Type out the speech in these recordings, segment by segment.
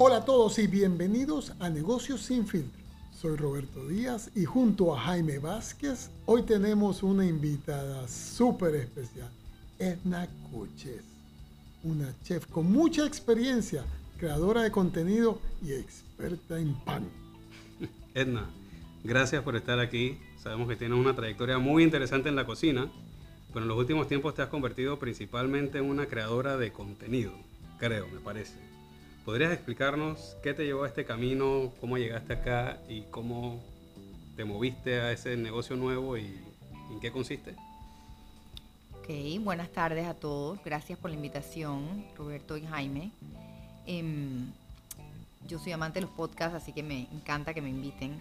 Hola a todos y bienvenidos a Negocios sin filtro. Soy Roberto Díaz y junto a Jaime Vázquez hoy tenemos una invitada súper especial, Edna Coches, una chef con mucha experiencia, creadora de contenido y experta en pan. Edna, gracias por estar aquí. Sabemos que tienes una trayectoria muy interesante en la cocina, pero en los últimos tiempos te has convertido principalmente en una creadora de contenido, creo, me parece. ¿Podrías explicarnos qué te llevó a este camino, cómo llegaste acá y cómo te moviste a ese negocio nuevo y en qué consiste? Ok, buenas tardes a todos. Gracias por la invitación, Roberto y Jaime. Em, yo soy amante de los podcasts, así que me encanta que me inviten.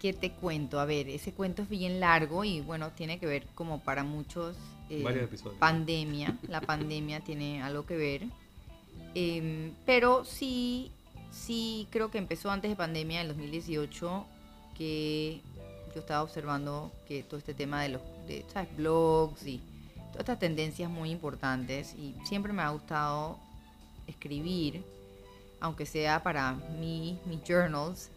¿Qué te cuento? A ver, ese cuento es bien largo y bueno, tiene que ver como para muchos... Eh, Varios episodios. Pandemia, la pandemia tiene algo que ver. Em, pero sí, sí creo que empezó antes de pandemia, en 2018, que yo estaba observando que todo este tema de los de, blogs y todas estas tendencias muy importantes y siempre me ha gustado escribir, aunque sea para mí, mis journals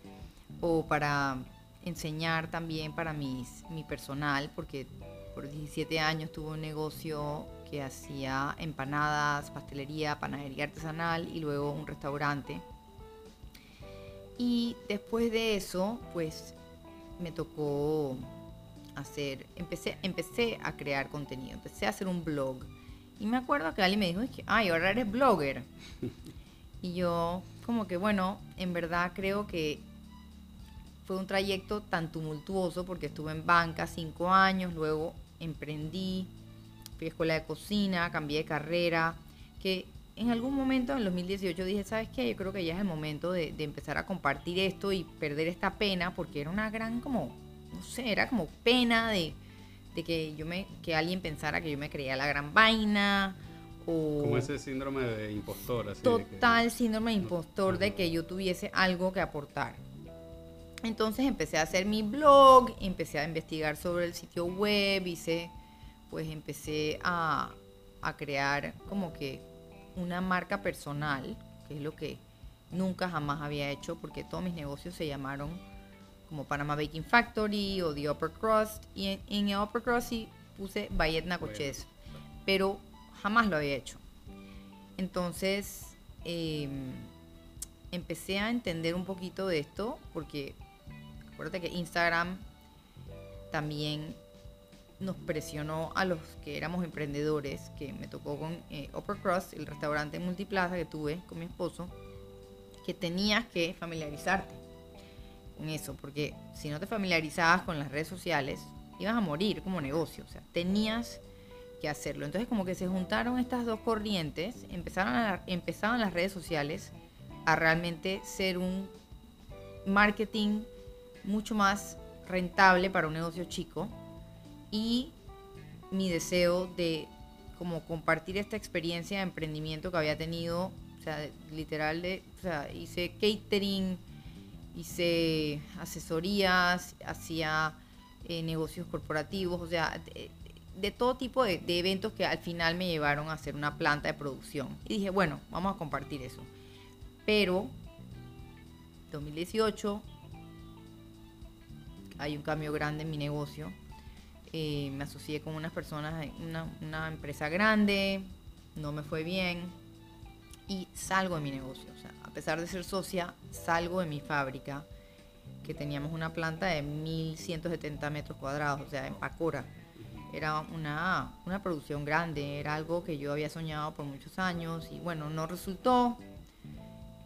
o para enseñar también para mis, mi personal, porque por 17 años tuve un negocio que hacía empanadas, pastelería, panadería artesanal y luego un restaurante. Y después de eso, pues me tocó hacer, empecé, empecé a crear contenido, empecé a hacer un blog. Y me acuerdo que alguien me dijo, ay, ahora eres blogger. y yo, como que bueno, en verdad creo que fue un trayecto tan tumultuoso porque estuve en banca cinco años, luego emprendí, fui a escuela de cocina, cambié de carrera, que en algún momento en el 2018 dije, ¿sabes qué? Yo creo que ya es el momento de, empezar a compartir esto y perder esta pena, porque era una gran como, no sé, era como pena de, que yo me, que alguien pensara que yo me creía la gran vaina. O como ese síndrome de impostor. Así total síndrome de impostor de que yo tuviese algo que aportar. Entonces empecé a hacer mi blog, empecé a investigar sobre el sitio web, hice pues empecé a, crear como que una marca personal, que es lo que nunca jamás había hecho, porque todos mis negocios se llamaron como Panama Baking Factory o The Upper Crust, y en, en el Upper Crust sí puse Bayet Nacoches, pero jamás lo había hecho. Entonces em, empecé a entender un poquito de esto, porque acuérdate que Instagram también nos presionó a los que éramos emprendedores, que me tocó con eh, Upper Crust, el restaurante multiplaza que tuve con mi esposo, que tenías que familiarizarte con eso, porque si no te familiarizabas con las redes sociales, ibas a morir como negocio, o sea, tenías que hacerlo. Entonces como que se juntaron estas dos corrientes, empezaron, empezaron las redes sociales a realmente ser un marketing mucho más rentable para un negocio chico y mi deseo de como compartir esta experiencia de emprendimiento que había tenido, o sea, literal de, o sea, hice catering, hice asesorías, hacía eh, negocios corporativos, o sea, de, todo tipo de, de, eventos que al final me llevaron a hacer una planta de producción. Y dije, bueno, vamos a compartir eso. Pero 2018 hay un cambio grande en mi negocio eh, me asocié con unas personas, una, una empresa grande, no me fue bien y salgo de mi negocio. O sea, a pesar de ser socia, salgo de mi fábrica, que teníamos una planta de 1170 metros cuadrados, o sea, en Pacora. Era una, una producción grande, era algo que yo había soñado por muchos años y bueno, no resultó.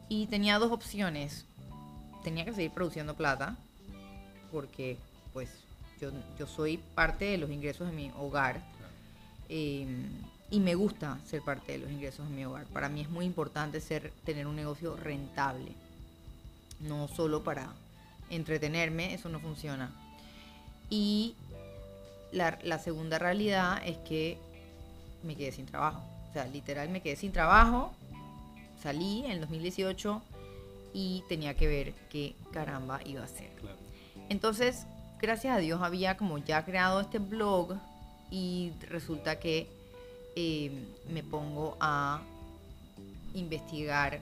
Y tenía dos opciones. Tenía que seguir produciendo plata, porque pues yo, soy parte de los ingresos de mi hogar em, y me gusta ser parte de los ingresos de mi hogar. Para mí es muy importante ser, tener un negocio rentable, no solo para entretenerme, eso no funciona. Y la, la segunda realidad es que me quedé sin trabajo. O sea, literal me quedé sin trabajo, salí en el 2018 y tenía que ver qué caramba iba a hacer. Entonces, gracias a Dios había como ya creado este blog y resulta que eh, me pongo a investigar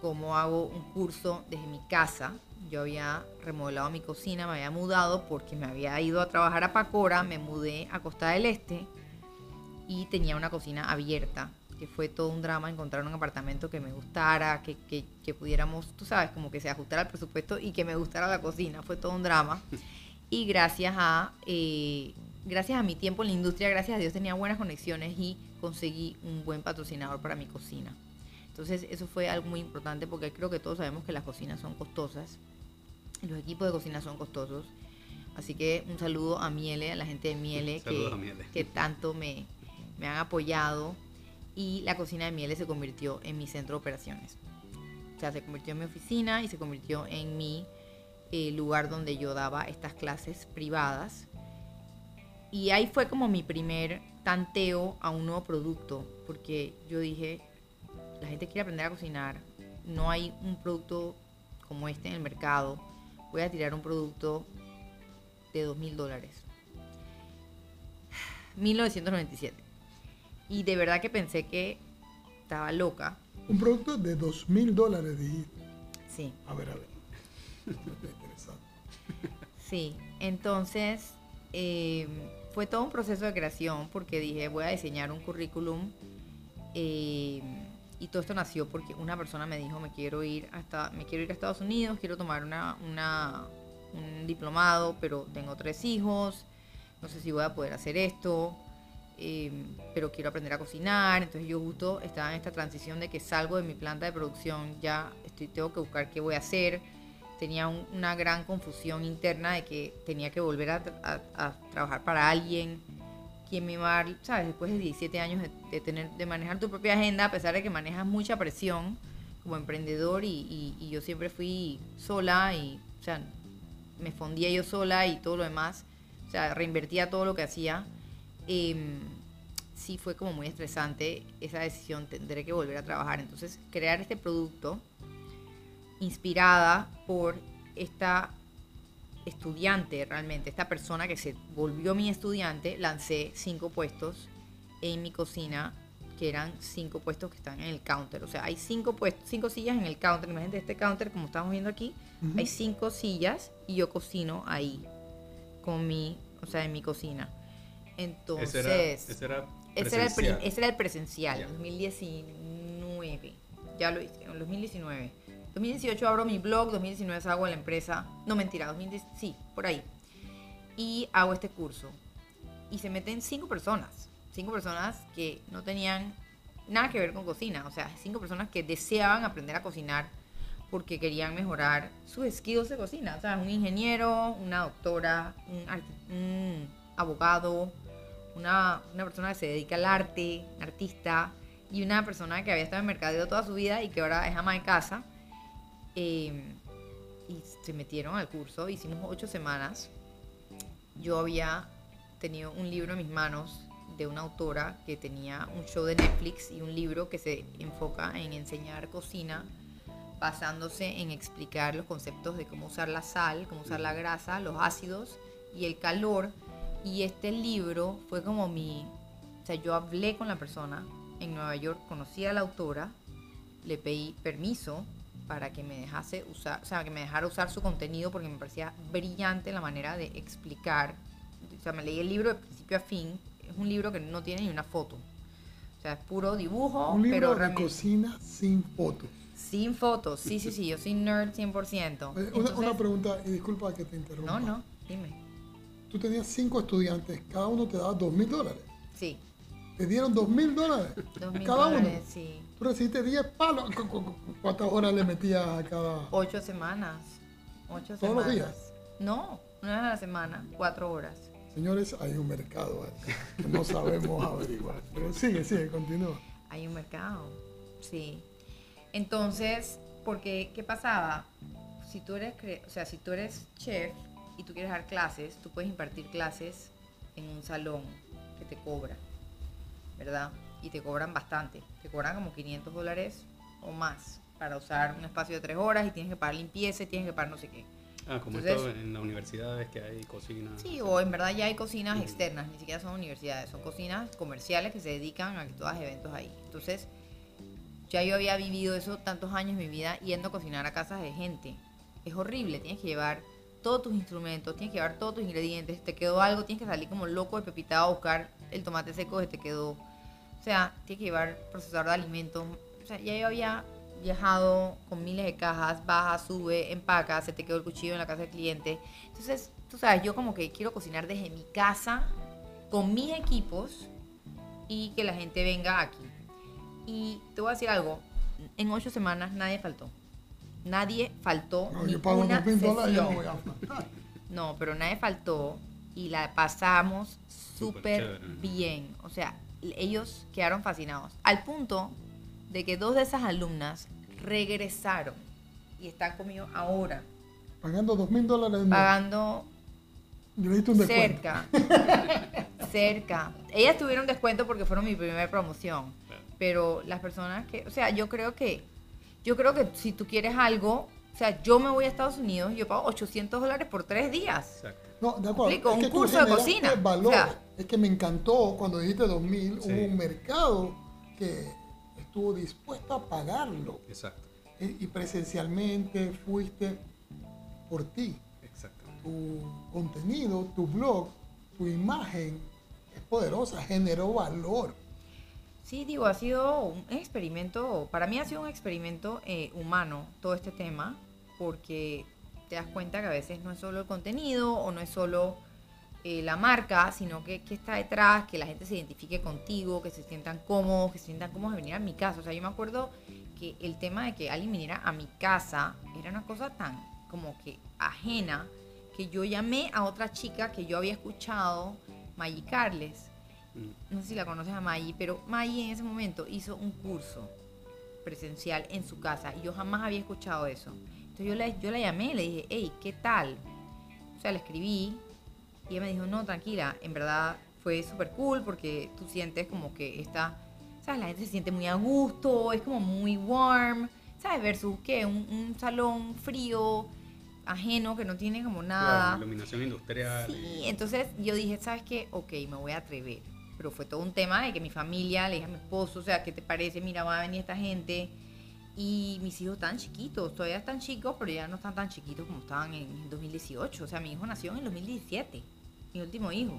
cómo hago un curso desde mi casa. Yo había remodelado mi cocina, me había mudado porque me había ido a trabajar a Pacora, me mudé a Costa del Este y tenía una cocina abierta, que fue todo un drama encontrar un apartamento que me gustara, que, que, que pudiéramos, tú sabes, como que se ajustara al presupuesto y que me gustara la cocina, fue todo un drama. Y gracias a, eh, gracias a mi tiempo en la industria, gracias a Dios tenía buenas conexiones y conseguí un buen patrocinador para mi cocina. Entonces eso fue algo muy importante porque creo que todos sabemos que las cocinas son costosas, los equipos de cocina son costosos. Así que un saludo a Miele, a la gente de Miele, que, a Miele. que tanto me, me han apoyado. Y la cocina de Miele se convirtió en mi centro de operaciones. O sea, se convirtió en mi oficina y se convirtió en mi eh, lugar donde yo daba estas clases privadas. Y ahí fue como mi primer tanteo a un nuevo producto, porque yo dije, la gente quiere aprender a cocinar, no hay un producto como este en el mercado, voy a tirar un producto de dos mil dólares. 1997. Y de verdad que pensé que estaba loca. Un producto de dos mil dólares, dijiste. Sí. A ver, a ver. Sí, entonces eh, fue todo un proceso de creación porque dije voy a diseñar un currículum eh, y todo esto nació porque una persona me dijo me quiero ir hasta me quiero ir a Estados Unidos quiero tomar una, una- un diplomado pero tengo tres hijos no sé si voy a poder hacer esto eh, pero quiero aprender a cocinar entonces yo justo estaba en esta transición de que salgo de mi planta de producción ya estoy tengo que buscar qué voy a hacer tenía un- una gran confusión interna de que tenía que volver a, a- a trabajar para alguien quien me iba a dar, sabes después de 17 años de, de tener de manejar tu propia agenda a pesar de que manejas mucha presión como emprendedor y, y- y yo siempre fui sola y o sea me fondía yo sola y todo lo demás o sea reinvertía todo lo que hacía Em, sí fue como muy estresante esa decisión tendré que volver a trabajar. Entonces crear este producto inspirada por esta estudiante realmente, esta persona que se volvió mi estudiante, lancé cinco puestos en mi cocina, que eran cinco puestos que están en el counter. O sea, hay cinco puestos, cinco sillas en el counter. Imagínate este counter como estamos viendo aquí. Hay cinco sillas y yo cocino ahí con mi, o sea, en mi cocina. Entonces, ese era, ese era ese era, el, ese era el presencial, Ya. 2019. Ya lo hice, en el 2019. 2018 abro mi blog, 2019 salgo a la empresa. No, mentira, 2010, sí, por ahí. Y hago este curso. Y se meten cinco personas. Cinco personas que no tenían nada que ver con cocina. O sea, cinco personas que deseaban aprender a cocinar porque querían mejorar sus skills de cocina. O sea, un ingeniero, una doctora, un, abogado, una, persona que se dedica al arte, artista, y una persona que había estado en mercadeo toda su vida y que ahora es ama de casa. Eh, y se metieron al curso, hicimos ocho semanas. Yo había tenido un libro en mis manos de una autora que tenía un show de Netflix y un libro que se enfoca en enseñar cocina basándose en explicar los conceptos de cómo usar la sal, cómo usar la grasa, los ácidos y el calor. Y este libro fue como mi... O sea, yo hablé con la persona en Nueva York, conocí a la autora, le pedí permiso para que me dejase usar, o sea, que me dejara usar su contenido porque me parecía brillante la manera de explicar. O sea, me leí el libro de principio a fin. Es un libro que no tiene ni una foto. O sea, es puro dibujo, Un libro pero de realmente cocina sin fotos. sin fotos. Sí, sí, sí, yo soy nerd 100%. Eh, Una, Entonces- una pregunta, y disculpa que te interrumpa. No, no, dime. Tú tenías cinco estudiantes, cada uno te daba dos mil dólares. Sí, Te dieron dos mil dólares. dos mil cada uno. dólares, sí. Tú recibiste 10 palos. ¿Cu- cu- cu- ¿Cuántas horas le metías a cada? Ocho semanas. Ocho ¿Todos los semanas. días? No, una vez a la semana, cuatro horas. Señores, hay un mercado ahí que no sabemos averiguar. Pero sigue, sigue, continúa. Hay un mercado, sí. Entonces, porque, ¿qué pasaba? Si tú eres, o sea, si tú eres chef y tú quieres dar clases, tú puedes impartir clases en un salón que te cobra, ¿verdad? Y te cobran bastante, te cobran como 500 dólares o más para usar un espacio de tres horas y tienes que pagar limpieza y tienes que pagar no sé qué. Ah, como Entonces- esto en las universidades que hay cocina. Sí, o en verdad ya hay cocinas externas, ni siquiera son universidades, son cocinas comerciales que se dedican a que tú hagas eventos ahí. Entonces, ya yo había vivido eso tantos años en mi vida yendo a cocinar a casas de gente. Es horrible, tienes que llevar todos tus instrumentos, tienes que llevar todos tus ingredientes, te quedó algo, tienes que salir como loco de pepitado a buscar el tomate seco que te quedó. O sea, tienes que llevar procesador de alimentos. O sea, ya yo había viajado con miles de cajas, baja, sube, empaca, se te quedó el cuchillo en la casa del cliente. Entonces, tú sabes, yo como que quiero cocinar desde mi casa, con mis equipos, y que la gente venga aquí. Y te voy a decir algo, en ocho semanas nadie faltó. Nadie faltó. No, ni yo pago una sesión. voy a faltar. No, pero nadie faltó y la pasamos Súper bien. O sea, ellos quedaron fascinados. Al punto de que dos de esas alumnas regresaron y están conmigo ahora, Pagando dos mil dólares pagando Yo un descuento. cerca. cerca. Ellas tuvieron descuento porque fueron mi primera promoción. Pero las personas que, o sea, yo creo que, yo creo que si tú quieres algo, o sea, yo me voy a Estados Unidos, yo pago 800 dólares por tres días. Exacto. No, de acuerdo. Explico, un tú curso de cocina. Valor. O sea- es que me encantó cuando dijiste 2000, Sí. hubo un mercado que estuvo dispuesto a pagarlo. Exacto. Y y presencialmente fuiste por ti. Exacto. Tu contenido, tu blog, tu imagen es poderosa, generó valor. Sí, digo, ha sido un experimento, para mí ha sido un experimento eh, humano todo este tema, porque te das cuenta que a veces no es solo el contenido o no es solo eh, la marca, sino que, que está detrás, que la gente se identifique contigo, que se sientan cómodos, que se sientan cómodos de venir a mi casa. O sea, yo me acuerdo que el tema de que alguien viniera a mi casa era una cosa tan como que ajena, que yo llamé a otra chica que yo había escuchado, Maggie Carles, Mm. no sé si la conoces a Maggie, pero Maggie en ese momento hizo un curso presencial en su casa y yo jamás había escuchado eso. Entonces yo la, yo la llamé, le dije, hey, ¿qué tal? O sea, le escribí y ella me dijo, no, tranquila, en verdad fue súper cool porque tú sientes como que esta, ¿sabes? La gente se siente muy a gusto, es como muy warm, ¿sabes? Versus que un, un salón frío, ajeno, que no tiene como nada. Claro, iluminación industrial. Sí, entonces yo dije, ¿sabes qué? Ok, me voy a atrever. Pero fue todo un tema de que mi familia, le dije a mi esposo, o sea, ¿qué te parece? Mira, va a venir esta gente. Y mis hijos están chiquitos, todavía están chicos, pero ya no están tan chiquitos como estaban en 2018. O sea, mi hijo nació en el 2017, mi último hijo.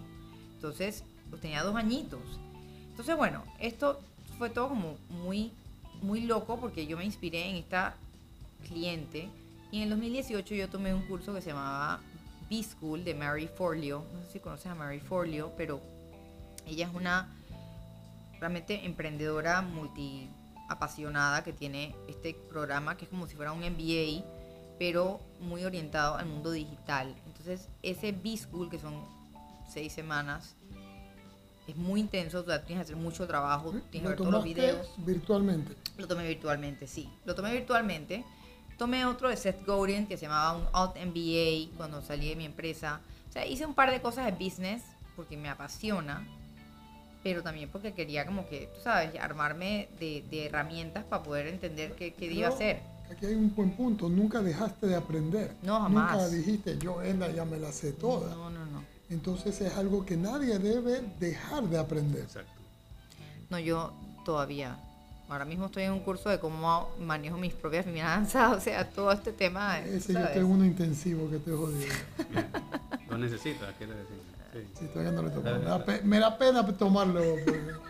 Entonces, pues tenía dos añitos. Entonces, bueno, esto fue todo como muy, muy loco porque yo me inspiré en esta cliente. Y en el 2018 yo tomé un curso que se llamaba B-School de Mary Forleo. No sé si conoces a Mary Forleo, pero ella es una realmente emprendedora multi apasionada que tiene este programa que es como si fuera un MBA, pero muy orientado al mundo digital. Entonces, ese B-School, que son seis semanas, es muy intenso, o sea, tienes que hacer mucho trabajo, tienes que ver todos los videos. virtualmente. Lo tomé virtualmente, sí. Lo tomé virtualmente. Tomé otro de Seth Godin que se llamaba un Alt MBA cuando salí de mi empresa. O sea, hice un par de cosas de business porque me apasiona, pero también porque quería como que, tú sabes, armarme de, de herramientas para poder entender qué, qué iba a hacer. Aquí hay un buen punto. Nunca dejaste de aprender. No, jamás. Nunca dijiste, yo, Ena, ya me la sé toda. No, no, no. Entonces es algo que nadie debe dejar de aprender. Exacto. No, yo todavía. Ahora mismo estoy en un curso de cómo manejo mis propias finanzas, o sea, todo este tema. Ese yo tengo uno intensivo que te jodido. Bien. Lo necesitas, quiere decir. Sí. Todavía no le tocó. Me da, pe- me da pena tomarlo.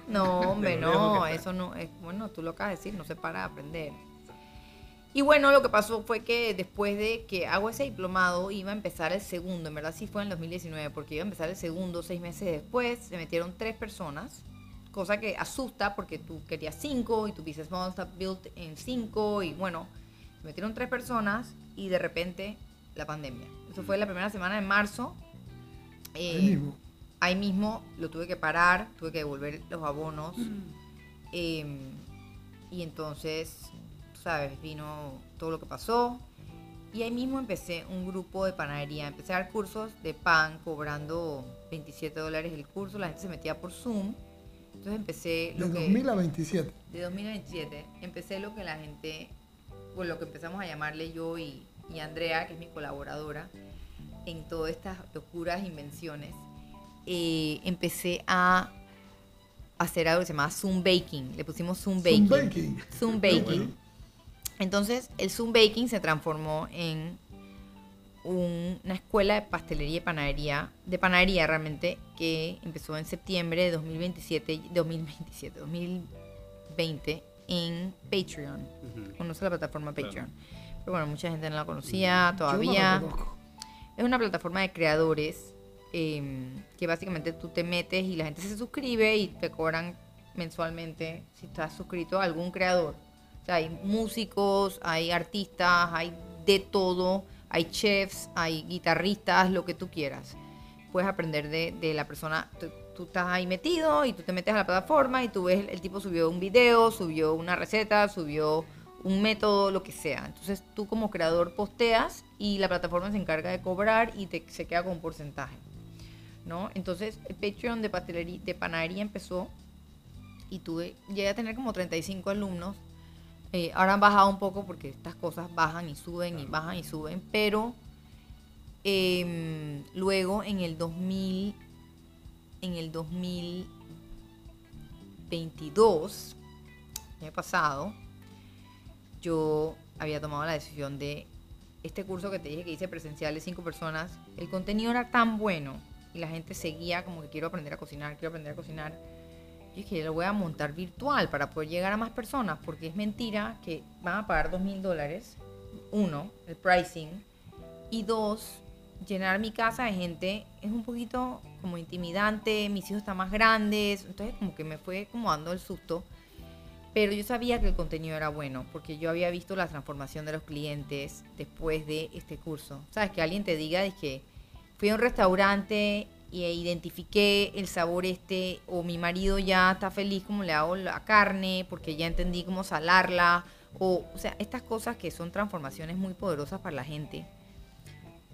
No, hombre, lo no, eso no es, bueno, tú lo acabas de decir, no se para de aprender. Y bueno, lo que pasó fue que después de que hago ese diplomado, iba a empezar el segundo, en verdad sí fue en el 2019, porque iba a empezar el segundo seis meses después, se metieron tres personas, cosa que asusta porque tú querías cinco y tu business model está built en cinco y bueno, se metieron tres personas y de repente la pandemia. Eso fue la primera semana de marzo. Ahí Eh, mismo. ahí mismo lo tuve que parar, tuve que devolver los abonos. eh, y entonces, tú sabes, vino todo lo que pasó. Y ahí mismo empecé un grupo de panadería. Empecé a dar cursos de pan cobrando 27 dólares el curso. La gente se metía por Zoom. Entonces empecé De lo que... 2000 a 27. de 2027 empecé lo que la gente, bueno, lo que empezamos a llamarle yo y, y Andrea, que es mi colaboradora, en todas estas locuras, invenciones, eh, empecé a hacer algo que se llama Zoom Baking. Le pusimos Zoom Zoom Baking. Zoom Baking. bueno. Entonces, el Zoom Baking se transformó en un- una escuela de pastelería y panadería, de panadería realmente, que empezó en septiembre de 2027, 2027, 2020 en Patreon. Conoce la plataforma Claro. Patreon. Pero bueno, mucha gente no la conocía Yo no la todavía. conozco. Es una plataforma de creadores eh, que básicamente tú te metes y la gente se suscribe y te cobran mensualmente si estás suscrito a algún creador. O sea, hay músicos, hay artistas, hay de todo, hay chefs, hay guitarristas, lo que tú quieras. Puedes aprender de, de la persona, tú, tú estás ahí metido y tú te metes a la plataforma y tú ves el tipo subió un video, subió una receta, subió un método, lo que sea. Entonces tú como creador posteas y la plataforma se encarga de cobrar y te, se queda con un porcentaje. ¿no? Entonces el Patreon de, pastelería, de panadería empezó y tuve, llegué a tener como 35 alumnos. Eh, ahora han bajado un poco porque estas cosas bajan y suben y bajan y suben, pero em, luego en el 2000, en el 2022, el año pasado, yo había tomado la decisión de este curso que te dije que hice presencial de cinco personas, el contenido era tan bueno y la gente seguía como que quiero aprender a cocinar, quiero aprender a cocinar. Yo dije, lo voy a montar virtual para poder llegar a más personas, porque es mentira que van a pagar dos mil dólares, uno, el pricing, y dos, llenar mi casa de gente es un poquito como intimidante, mis hijos están más grandes, entonces como que me fue como dando el susto. Pero yo sabía que el contenido era bueno, porque yo había visto la transformación de los clientes después de este curso. ¿Sabes? Que alguien te diga, es que fui a un restaurante y identifiqué el sabor este, o mi marido ya está feliz como le hago la carne, porque ya entendí cómo salarla, o, o sea, estas cosas que son transformaciones muy poderosas para la gente.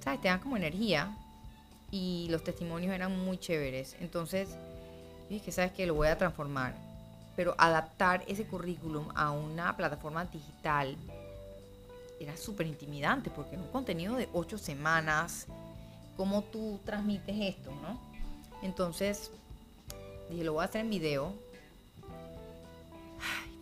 ¿Sabes? Te dan como energía y los testimonios eran muy chéveres. Entonces, dije, ¿sabes qué? Lo voy a transformar pero adaptar ese currículum a una plataforma digital era súper intimidante porque era un contenido de ocho semanas, cómo tú transmites esto, ¿no? Entonces dije, lo voy a hacer en video.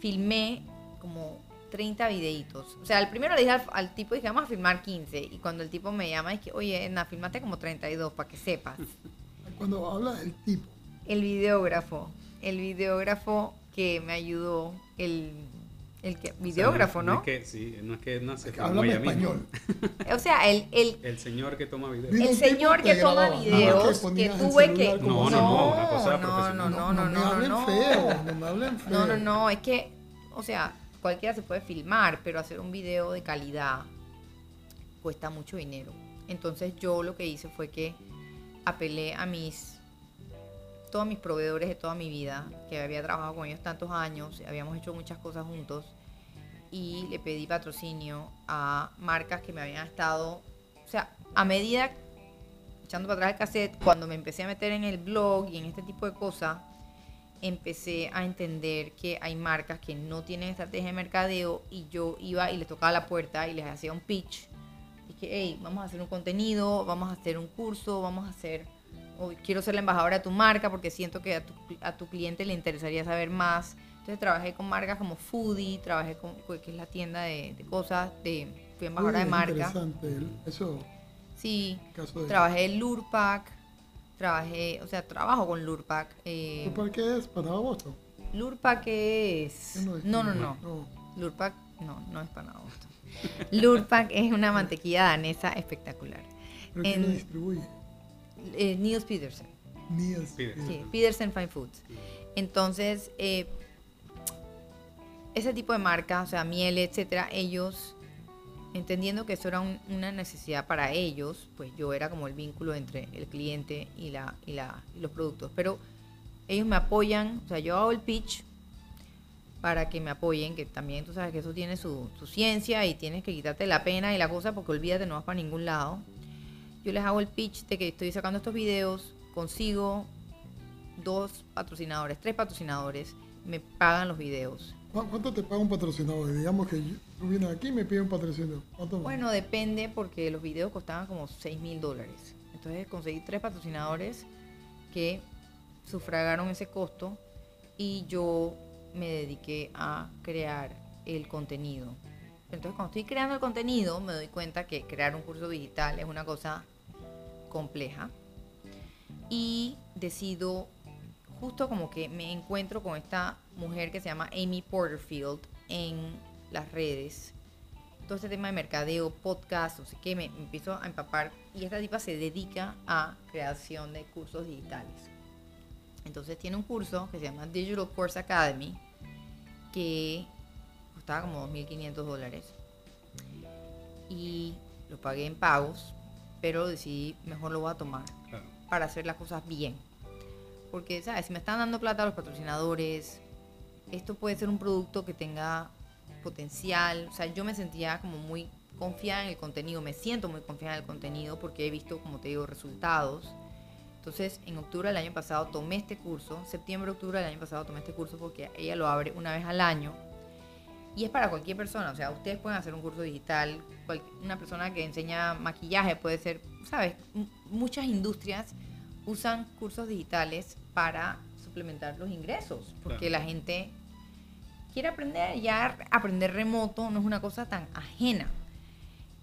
Filmé como 30 videitos. O sea, el primero le dije al, al tipo, dije, vamos a filmar 15. Y cuando el tipo me llama, dije, oye, Edna, filmaste como 32 para que sepas. Cuando habla del tipo, El videógrafo, el videógrafo que me ayudó, el, el que, videógrafo, O sea, ¿no? es que, sí, no es que no háblame ella misma. español. O sea, el, el, El señor que toma video. Vino el señor que toma videos, que tuve que... No, no, no, una cosa no, no, no, no, me no, hablen no. feo, no me hablen feo. No, no, no, es que, o sea, cualquiera se puede filmar, pero hacer un video de calidad cuesta mucho dinero. Entonces yo lo que hice fue que apelé a mis todos mis proveedores de toda mi vida, que había trabajado con ellos tantos años, habíamos hecho muchas cosas juntos, y le pedí patrocinio a marcas que me habían estado, o sea, a medida echando para atrás el cassette, cuando me empecé a meter en el blog y en este tipo de cosas, empecé a entender que hay marcas que no tienen estrategia de mercadeo y yo iba y les tocaba la puerta y les hacía un pitch. Que, hey, vamos a hacer un contenido, vamos a hacer un curso, vamos a hacer, o quiero ser la embajadora de tu marca porque siento que a tu, a tu cliente le interesaría saber más. Entonces trabajé con marcas como Foodie, trabajé con, que es la tienda de, de cosas, de, fui embajadora Uy, de marca. Interesante, eso, Sí, caso de... trabajé en Lurpac, trabajé, o sea, trabajo con Lurpac. Eh, ¿Por qué es para Boston? Lurpac es... Es No, no, que- no. Lurpac, no, no es para Boston. Lurpac es una mantequilla danesa espectacular. ¿Pero quién En- distribuye? Eh, Niels Petersen. Niels. Petersen. Sí, Petersen Fine Foods. Entonces, eh, ese tipo de marcas, o sea, miel, etcétera, ellos, entendiendo que eso era un- una necesidad para ellos, pues yo era como el vínculo entre el cliente y, la, y, la, y los productos. Pero ellos me apoyan, o sea, yo hago el pitch para que me apoyen, que también tú sabes que eso tiene su, su ciencia y tienes que quitarte la pena y la cosa porque olvídate, no vas para ningún lado. Yo les hago el pitch de que estoy sacando estos videos, consigo dos patrocinadores, tres patrocinadores, me pagan los videos. ¿Cu- ¿Cuánto te paga un patrocinador? Digamos que tú vienes aquí y me pides un patrocinador. Bueno, depende porque los videos costaban como 6 mil dólares. Entonces conseguí tres patrocinadores que sufragaron ese costo y yo me dediqué a crear el contenido. Entonces, cuando estoy creando el contenido, me doy cuenta que crear un curso digital es una cosa compleja. Y decido, justo como que me encuentro con esta mujer que se llama Amy Porterfield en las redes. Todo este tema de mercadeo, podcast, no sé qué, me, me empiezo a empapar. Y esta tipa se dedica a creación de cursos digitales. Entonces tiene un curso que se llama Digital Course Academy, que costaba como 2.500 dólares. Y lo pagué en pagos, pero decidí, mejor lo voy a tomar Claro. para hacer las cosas bien. Porque, ¿sabes? Si me están dando plata a los patrocinadores, esto puede ser un producto que tenga potencial. O sea, yo me sentía como muy confiada en el contenido, me siento muy confiada en el contenido porque he visto, como te digo, resultados. Entonces, en octubre del año pasado tomé este curso, septiembre, octubre del año pasado tomé este curso porque ella lo abre una vez al año y es para cualquier persona, o sea, ustedes pueden hacer un curso digital, cual- una persona que enseña maquillaje puede ser, ¿sabes? M- muchas industrias usan cursos digitales para suplementar los ingresos, porque Claro. la gente quiere aprender, ya aprender remoto no es una cosa tan ajena.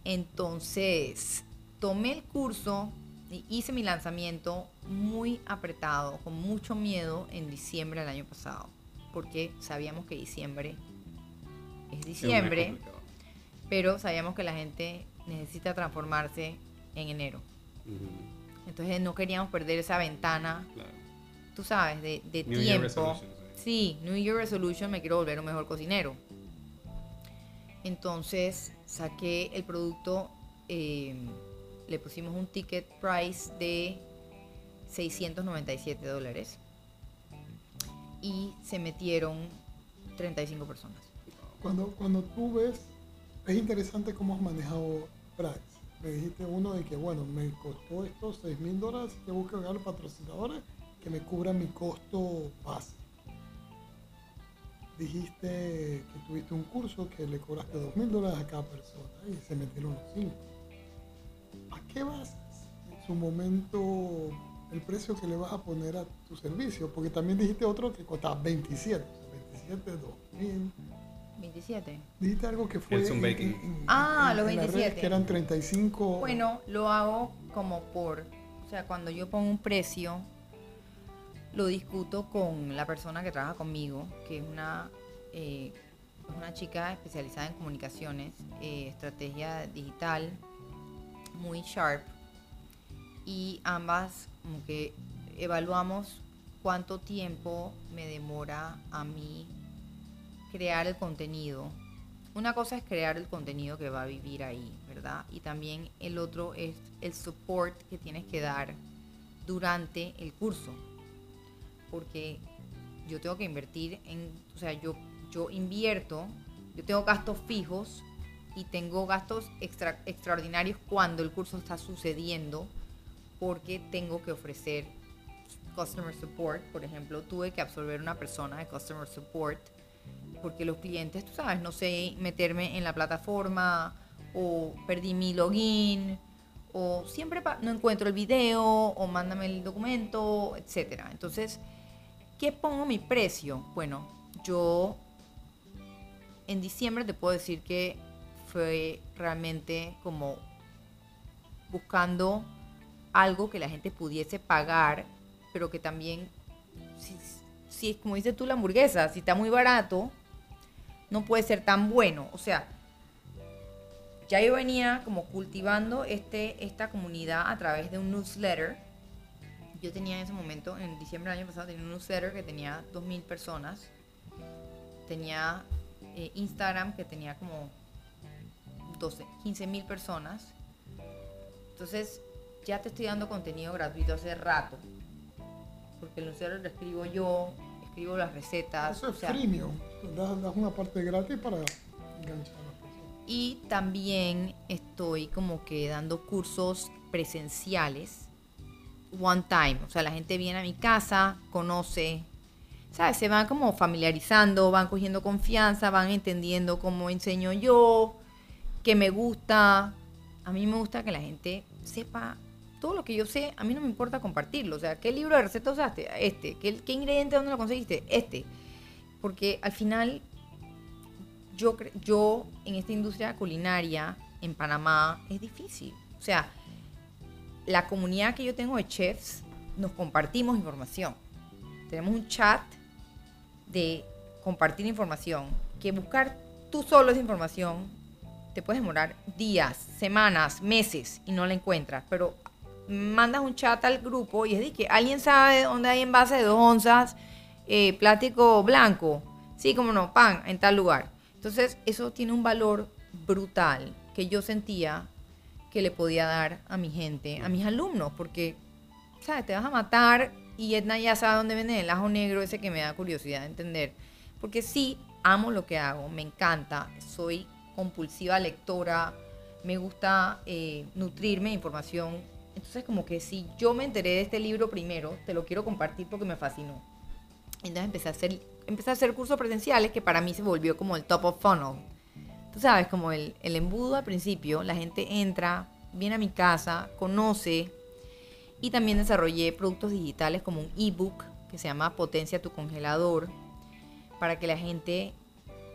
Entonces, tomé el curso y hice mi lanzamiento muy apretado, con mucho miedo en diciembre del año pasado, porque sabíamos que diciembre es diciembre, pero sabíamos que la gente necesita transformarse en enero. Entonces no queríamos perder esa ventana, Claro. tú sabes, de, de New Year tiempo. Sí, New Year Resolution, me quiero volver un mejor cocinero. Entonces saqué el producto, eh, le pusimos un ticket price de 697 dólares y se metieron 35 personas. Cuando, cuando tú ves, es interesante cómo has manejado price. Me dijiste uno de que, bueno, me costó estos 6 mil dólares, que busco pagar los patrocinadores que me cubran mi costo base. Dijiste que tuviste un curso que le cobraste 2 mil dólares a cada persona y se metieron los 5. ¿A qué basas en su momento el precio que le vas a poner a tu servicio? Porque también dijiste otro que costaba 27, o sea, 27, 2 mil. 27. Dijiste algo que fue en- Baking. en- en- Ah, en- los en la red 27. que eran 35. Bueno, lo hago como por, o sea, cuando yo pongo un precio, lo discuto con la persona que trabaja conmigo, que es una, eh, es una chica especializada en comunicaciones, eh, estrategia digital, muy sharp, y ambas como que evaluamos cuánto tiempo me demora a mí crear el contenido. Una cosa es crear el contenido que va a vivir ahí, ¿verdad? Y también el otro es el support que tienes que dar durante el curso. Porque yo tengo que invertir en, o sea, yo, yo invierto, yo tengo gastos fijos y tengo gastos extra, extraordinarios cuando el curso está sucediendo porque tengo que ofrecer customer support. Por ejemplo, tuve que absorber una persona de customer support porque los clientes, tú sabes, no sé meterme en la plataforma o perdí mi login o siempre no encuentro el video o mándame el documento, etcétera. Entonces, ¿qué pongo mi precio? Bueno, yo en diciembre te puedo decir que fue realmente como buscando algo que la gente pudiese pagar, pero que también, si, si como dices tú la hamburguesa, si está muy barato, no puede ser tan bueno. O sea, ya yo venía como cultivando este, esta comunidad a través de un newsletter. Yo tenía en ese momento, en diciembre del año pasado, tenía un newsletter que tenía 2.000 personas. Tenía eh, Instagram que tenía como 12, 15.000 personas. Entonces, ya te estoy dando contenido gratuito hace rato. Porque el newsletter lo escribo yo, escribo las recetas. Eso es o sea, freemium. Das, das una parte gratis para enganchar a las personas. Y también estoy como que dando cursos presenciales, one time. O sea, la gente viene a mi casa, conoce, ¿sabes? Se van como familiarizando, van cogiendo confianza, van entendiendo cómo enseño yo, qué me gusta. A mí me gusta que la gente sepa todo lo que yo sé, a mí no me importa compartirlo. O sea, ¿qué libro de receta usaste? Este. ¿Qué, qué ingrediente dónde lo conseguiste? Este. Porque al final, yo, yo en esta industria culinaria en Panamá es difícil. O sea, la comunidad que yo tengo de chefs, nos compartimos información. Tenemos un chat de compartir información, que buscar tú solo esa información te puedes demorar días, semanas, meses y no la encuentras, pero mandas un chat al grupo y es de que alguien sabe dónde hay envase de dos onzas, eh, plástico blanco, sí, como no, pan, en tal lugar. Entonces, eso tiene un valor brutal que yo sentía que le podía dar a mi gente, a mis alumnos, porque, ¿sabes? Te vas a matar y Edna ya sabe dónde vende el ajo negro, ese que me da curiosidad de entender. Porque sí, amo lo que hago, me encanta, soy compulsiva lectora, me gusta eh, nutrirme de información. Entonces, como que si yo me enteré de este libro primero, te lo quiero compartir porque me fascinó. Entonces empecé a hacer, empecé a hacer cursos presenciales que para mí se volvió como el top of funnel. Tú sabes, como el, el embudo al principio, la gente entra, viene a mi casa, conoce y también desarrollé productos digitales como un ebook que se llama Potencia tu congelador para que la gente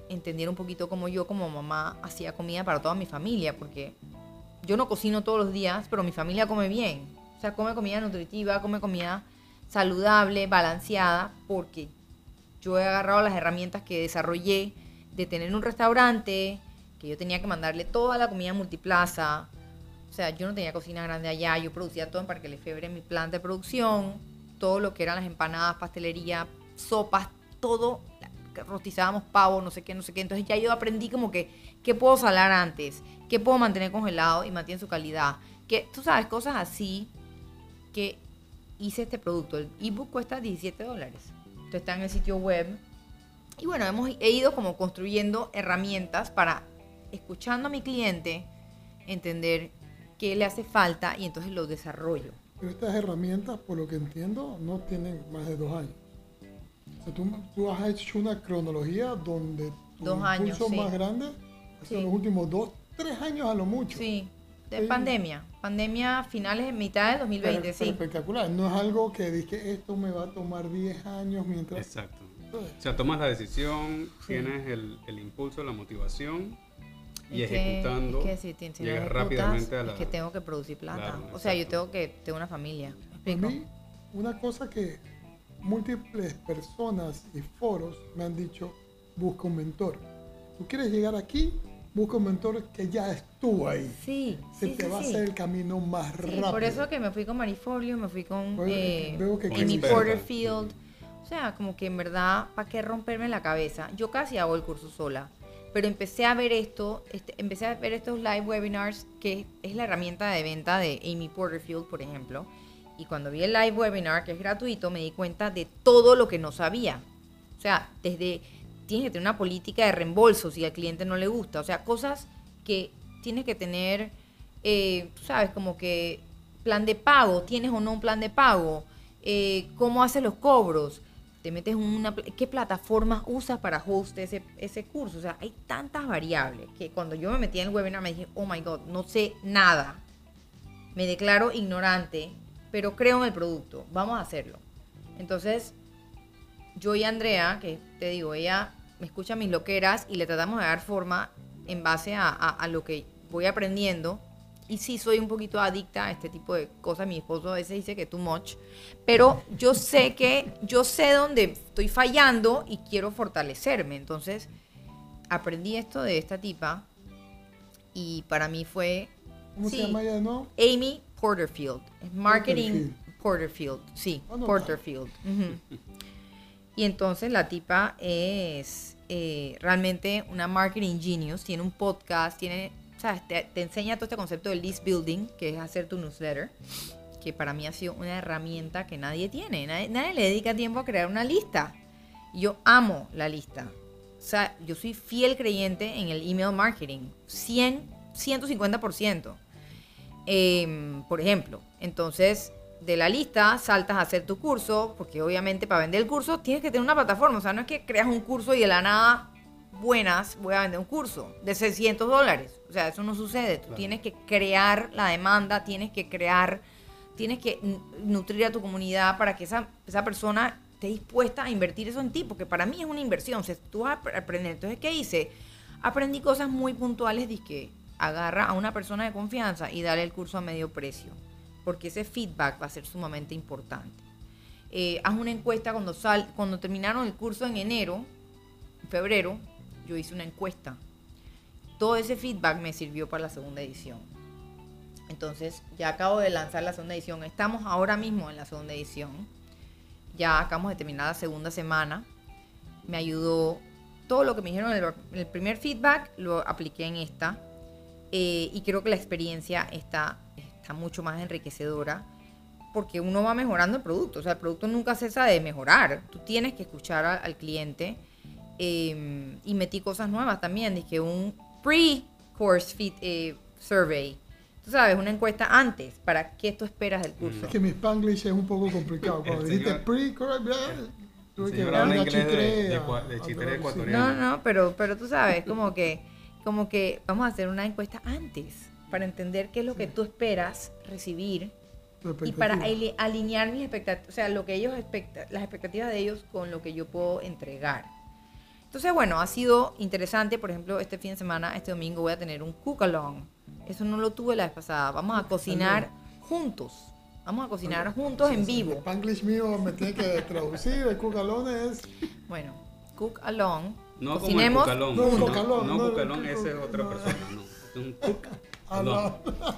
entendiera un poquito como yo como mamá hacía comida para toda mi familia porque yo no cocino todos los días, pero mi familia come bien. O sea, come comida nutritiva, come comida saludable, balanceada, porque yo he agarrado las herramientas que desarrollé de tener un restaurante, que yo tenía que mandarle toda la comida multiplaza. O sea, yo no tenía cocina grande allá, yo producía todo en Parque Lefebvre mi planta de producción, todo lo que eran las empanadas, pastelería, sopas, todo, rostizábamos pavo, no sé qué, no sé qué. Entonces ya yo aprendí como que, ¿qué puedo salar antes? ¿Qué puedo mantener congelado y mantiene su calidad? Que, tú sabes, cosas así que hice este producto. El ebook cuesta 17 dólares. Entonces está en el sitio web. Y bueno, hemos he ido como construyendo herramientas para, escuchando a mi cliente, entender qué le hace falta y entonces lo desarrollo. Pero estas herramientas, por lo que entiendo, no tienen más de dos años. O sea, tú, tú has hecho una cronología donde tu Dos años, impulso sí. más grande ha sido Sí. los últimos dos, tres años a lo mucho. Sí, de pandemia. Pandemia finales, mitad del 2020, Pero- sí. pero espectacular. No es algo que dije, esto me va a tomar 10 años mientras... Exacto. O sea, tomas la decisión, tienes el, el impulso, la motivación y Es que- ejecutando, es que si, si llegas ejecutas, rápidamente a la... Es que tengo que producir plata. Claro, o sea, yo tengo que tengo una familia. ¿Me Para explico? mí, una cosa que múltiples personas y foros me han dicho, busca un mentor. Tú quieres llegar aquí, busca un mentor que ya estuvo ahí. Sí, Que sí, te sí, va a sí. hacer el camino más rápido. por eso que me fui con Marifolio, me fui con Pues, eh, Amy. Porterfield. O sea, como que en verdad, ¿para qué romperme la cabeza? Yo casi hago el curso sola. Pero empecé a ver esto, este, empecé a ver estos live webinars, que es la herramienta de venta de Amy Porterfield, por ejemplo. Y cuando vi el live webinar, que es gratuito, me di cuenta de todo lo que no sabía. O sea, desde tienes que tener una política de reembolso si al cliente no le gusta. O sea, cosas que tienes que tener, eh, sabes, como que plan de pago, tienes o no un plan de pago, eh, cómo haces los cobros, te metes una, qué plataformas usas para host ese, ese curso. O sea, hay tantas variables que cuando yo me metí en el webinar me dije, oh my god, no sé nada. Me declaro ignorante, pero creo en el producto, vamos a hacerlo. Entonces, yo y Andrea, que te digo, ella me escucha mis loqueras y le tratamos de dar forma en base a, a- a lo que voy aprendiendo. Y sí, soy un poquito adicta a este tipo de cosas. Mi esposo a veces dice que too much. Pero yo sé que, yo sé dónde estoy fallando y quiero fortalecerme. Entonces, aprendí esto de esta tipa y para mí fue ¿Cómo sí. se llama ella nuevo? Amy Porterfield. Es marketing Porterfield. Porterfield. Sí, Anotado. Porterfield. Ujú. Y entonces la tipa es eh, realmente una marketing genius. Tiene un podcast, tiene, ¿sabes? Te, enseña todo este concepto del list building, que es hacer tu newsletter, que para mí ha sido una herramienta que nadie tiene. Nadie, le dedica tiempo a crear una lista. Yo amo la lista. O sea, yo soy fiel creyente en el email marketing. 100, 150%. Em, por ejemplo, entonces de la lista saltas a hacer tu curso, porque obviamente para vender el curso tienes que tener una plataforma. O sea, no es que creas un curso y de la nada, buenas, voy a vender un curso de 600 dólares. O sea, eso no sucede. Tú Claro. tienes que crear la demanda, tienes que crear tienes que nutrir a tu comunidad para que esa, esa persona esté dispuesta a invertir eso en ti, porque para mí es una inversión. O sea, tú vas a aprender. Entonces, ¿qué hice? Aprendí cosas muy puntuales que agarra a una persona de confianza y dale el curso a medio precio, porque ese feedback va a ser sumamente importante. Eh, haz una encuesta cuando, sal, cuando terminaron el curso en enero, febrero, yo hice una encuesta. Todo ese feedback me sirvió para la segunda edición. Entonces, ya acabo de lanzar la segunda edición. Estamos ahora mismo en la segunda edición. Ya acabamos de terminar la segunda semana. Me ayudó todo lo que me dijeron en el, primer feedback, lo apliqué en esta. Eh, y creo que la experiencia está, está mucho más enriquecedora porque uno va mejorando el producto. O sea, el producto nunca cesa de mejorar. Tú tienes que escuchar al cliente. Em, y metí cosas nuevas también. Dije un pre-course fit eh, survey tú sabes, una encuesta antes, ¿para qué tú esperas del curso? Es que mi spanglish es un poco complicado. Cuando dijiste pre tuve que hablar una chitre de, chitre ecuatoriano. No, no, pero, pero tú sabes, como que, como que vamos a hacer una encuesta antes para entender qué es lo que tú esperas recibir y para alinear mis expectativas, o sea, lo que ellos expectan, las expectativas de ellos con lo que yo puedo entregar. Entonces, bueno, ha sido interesante, por ejemplo, este fin de semana, este domingo voy a tener un cook along eso no lo tuve la vez pasada. Vamos a cocinar juntos. Vamos a cocinar juntos en vivo. El Spanglish mío me tiene que traducir. El cook alone es. Bueno, cook alone. No cocinemos como el cook alone. No, cook alone, ese es otra persona. No, es un cook alone.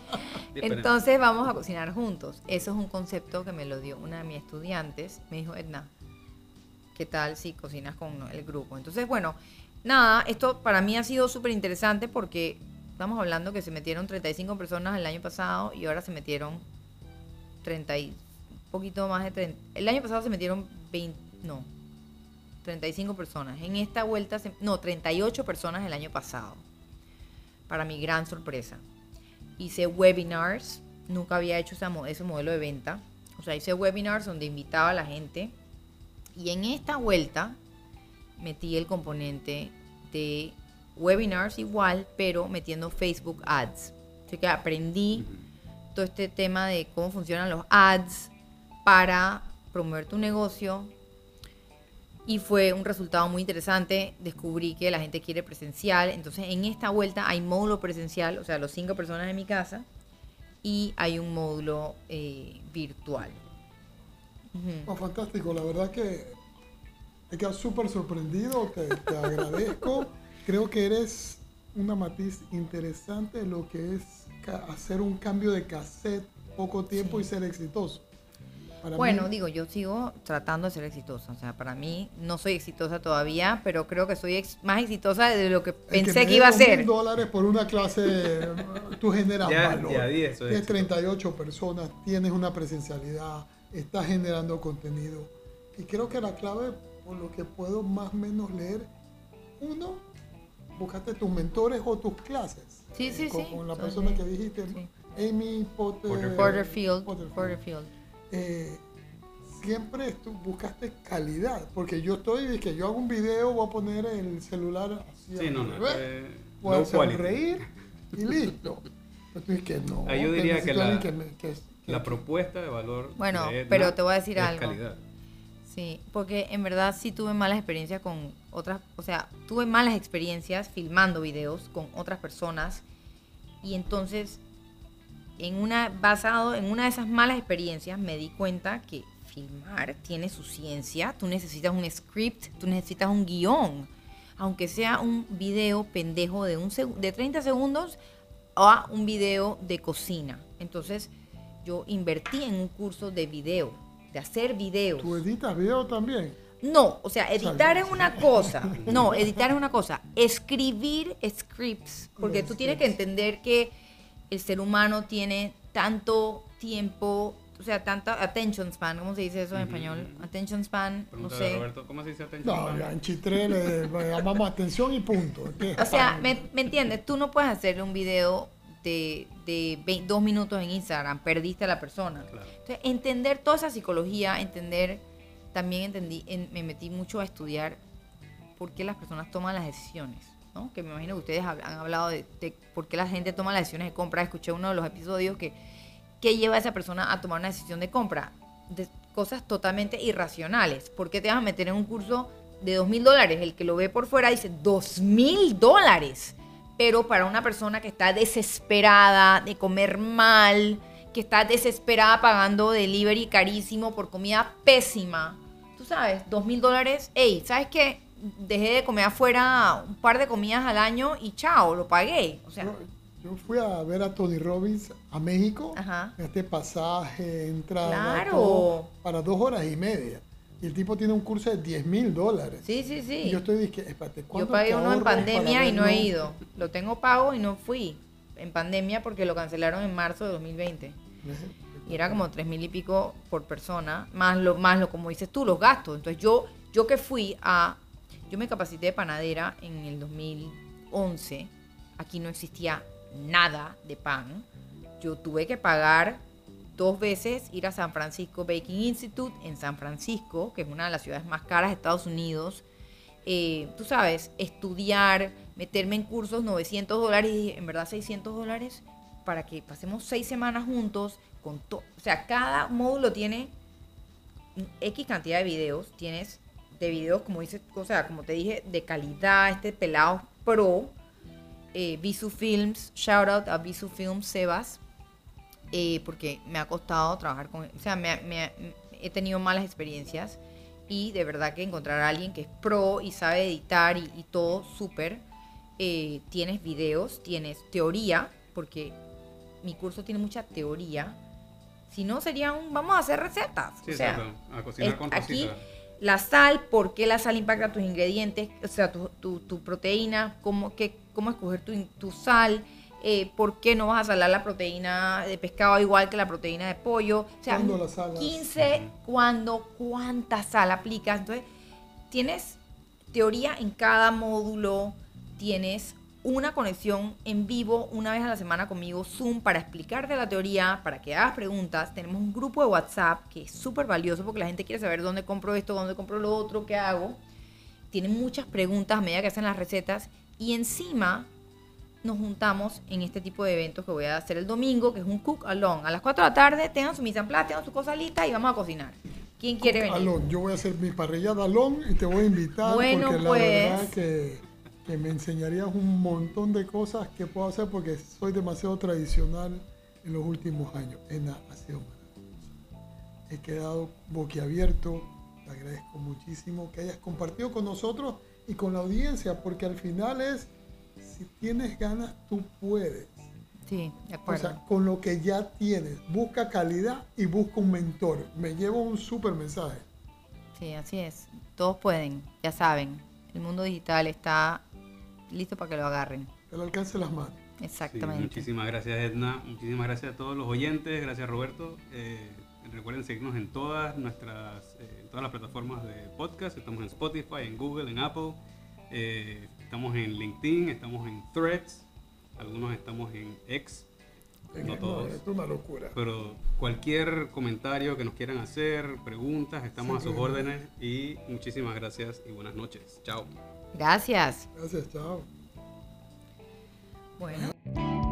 Entonces vamos a cocinar juntos. Eso es un concepto que me lo dio una de mis estudiantes. Me dijo, Edna, ¿qué tal si cocinas con el grupo? Entonces, bueno, nada, esto para mí ha sido súper interesante porque estamos hablando que se metieron 35 personas el año pasado y ahora se metieron 30 y poquito más de 30. El año pasado se metieron 20, no, 35 personas. En esta vuelta, no, 38 personas el año pasado. Para mi gran sorpresa. Hice webinars, nunca había hecho ese modelo de venta. O sea, hice webinars donde invitaba a la gente. Y en esta vuelta metí el componente de webinars igual, pero metiendo Facebook Ads. Así que aprendí todo este tema de cómo funcionan los ads para promover tu negocio. Y fue un resultado muy interesante. Descubrí que la gente quiere presencial. Entonces, en esta vuelta hay módulo presencial, o sea, los cinco personas en mi casa. Y hay un módulo eh, virtual. Oh, fantástico, la verdad que he quedado súper sorprendido. te agradezco. creo que eres una matiz interesante de lo que es hacer un cambio de cassette poco tiempo y ser exitoso. Bueno, digo, yo sigo tratando de ser exitosa. O sea, para mí no soy exitosa todavía, pero creo que soy más exitosa de lo que pensé que, iba a ser. mil dólares por una clase, tú generas valor. tienes 38 personas, tienes una presencialidad, estás generando contenido. Y creo que la clave, por lo que puedo más o menos leer, uno, buscaste tus mentores o tus clases. Sí, sí, con, sí. Con la persona que dijiste, Amy Potter, Porterfield. Porterfield. Eh, siempre tú buscaste calidad, porque yo estoy, que yo hago un video, voy a poner el celular así, sí, no, no, voy a sonreír y listo. Entonces, que no, yo diría que la, la propuesta de valor. Bueno, pero te voy a decir algo. Calidad. Sí, porque en verdad sí tuve malas experiencias con otras, o sea, tuve malas experiencias filmando videos con otras personas y entonces en una basado en una de esas malas experiencias me di cuenta que filmar tiene su ciencia, tú necesitas un script, tú necesitas un guion, aunque sea un video pendejo de un de 30 segundos o un video de cocina. Entonces, yo invertí en un curso de video de hacer videos. ¿Tú editas video también? No, o sea, editar es una cosa. No, editar es una cosa. Escribir scripts, porque tú tienes que entender que el ser humano tiene tanto tiempo, o sea, tanta attention span, ¿cómo se dice eso en español? Attention span, no sé. Roberto, ¿cómo se dice attention no, Ya en Chitre le llamamos atención y punto. O sea, ¿me, ¿me entiendes? Tú no puedes hacerle un video de, de dos minutos en Instagram, perdiste a la persona. Entonces, entender toda esa psicología, entender, también entendí, me metí mucho a estudiar por qué las personas toman las decisiones. ¿No? Que me imagino que ustedes han hablado de, por qué la gente toma las decisiones de compra. Escuché uno de los episodios que, ¿qué lleva a esa persona a tomar una decisión de compra? De cosas totalmente irracionales. ¿Por qué te vas a meter en un curso de dos mil dólares? El que lo ve por fuera dice, dos mil dólares. Pero para una persona que está desesperada de comer mal, que está desesperada pagando delivery carísimo por comida pésima, tú sabes, dos mil dólares, hey, ¿sabes qué? Dejé de comer afuera un par de comidas al año y chao, lo pagué. O sea, Yo, yo fui a ver a Tony Robbins a México. Ajá. Este pasaje, entrada, Claro. todo, para dos horas y media. Y el tipo tiene un curso de 10 mil dólares. sí, sí, sí. Y yo estoy diciendo, espérate, Yo ¿cuánto pagué uno en pandemia y no he ido. Lo tengo pago y no fui en pandemia porque lo cancelaron en marzo de 2020. Y era como tres mil y pico por persona, más lo, más lo, como dices tú, los gastos. Entonces yo, yo que fui a, yo me capacité de panadera en el 2011. Aquí no existía nada de pan. Yo tuve que pagar dos veces ir a San Francisco Baking Institute en San Francisco, que es una de las ciudades más caras de Estados Unidos. Eh, tú sabes, estudiar, meterme en cursos 900 dólares en verdad 600 dólares para que pasemos seis semanas juntos con. O sea, cada módulo tiene X cantidad de videos. Tienes de videos, como dices, o sea, como te dije, de calidad, este pelado pro. Eh, Visu Films, shout out a Visu Films Sebas, eh, porque me ha costado trabajar con, o sea, me, me- he tenido malas experiencias y de verdad que encontrar a alguien que es pro y sabe editar y, y todo súper, eh, tienes videos, tienes teoría, porque mi curso tiene mucha teoría, si no sería un, vamos a hacer recetas, Sí, o sea, exacto. A cocinar es- con aquí Rosita. La sal, por qué la sal impacta tus ingredientes, o sea, tu, tu, tu proteína, cómo, qué, cómo escoger tu, tu sal, eh, por qué no vas a salar la proteína de pescado igual que la proteína de pollo. O sea, ¿Cuándo la salas? 15, cuándo, cuánta sal aplicas. Entonces, tienes teoría en cada módulo, tienes una conexión en vivo una vez a la semana conmigo, Zoom, para explicarte la teoría, para que hagas preguntas. Tenemos un grupo de WhatsApp que es súper valioso porque la gente quiere saber dónde compro esto, dónde compro lo otro, qué hago. Tienen muchas preguntas a medida que hacen las recetas y encima nos juntamos en este tipo de eventos que voy a hacer el domingo, que es un cook along. A las 4 de la tarde tengan su mise en place, tengan su cosa lista y vamos a cocinar. ¿Quién quiere venir? Yo voy a hacer mi parrilla de Alón y te voy a invitar Bueno, porque la pues. verdad que, que me enseñarías un montón de cosas que puedo hacer porque soy demasiado tradicional en los últimos años. Ena, ha sido maravilloso. He quedado boquiabierto, te agradezco muchísimo que hayas compartido con nosotros y con la audiencia porque al final es, si tienes ganas, tú puedes. Sí, de O acuerdo. sea, con lo que ya tienes, busca calidad y busca un mentor. Me llevo un súper mensaje. Sí, así es. Todos pueden, ya saben. El mundo digital está listo para que lo agarren. Le alcance las manos. Sí, Exactamente. muchísimas gracias Edna, muchísimas gracias a todos los oyentes, gracias Roberto. Eh, recuerden seguirnos en todas nuestras, eh, en todas las plataformas de podcast, estamos en Spotify, en Google, en Apple, eh, estamos en LinkedIn, estamos en Threads, algunos estamos en X, no todos. es una locura. Pero cualquier comentario que nos quieran hacer, preguntas, estamos a sus Sí. órdenes y muchísimas gracias y buenas noches. Chao. Gracias. Gracias, chao. Bueno.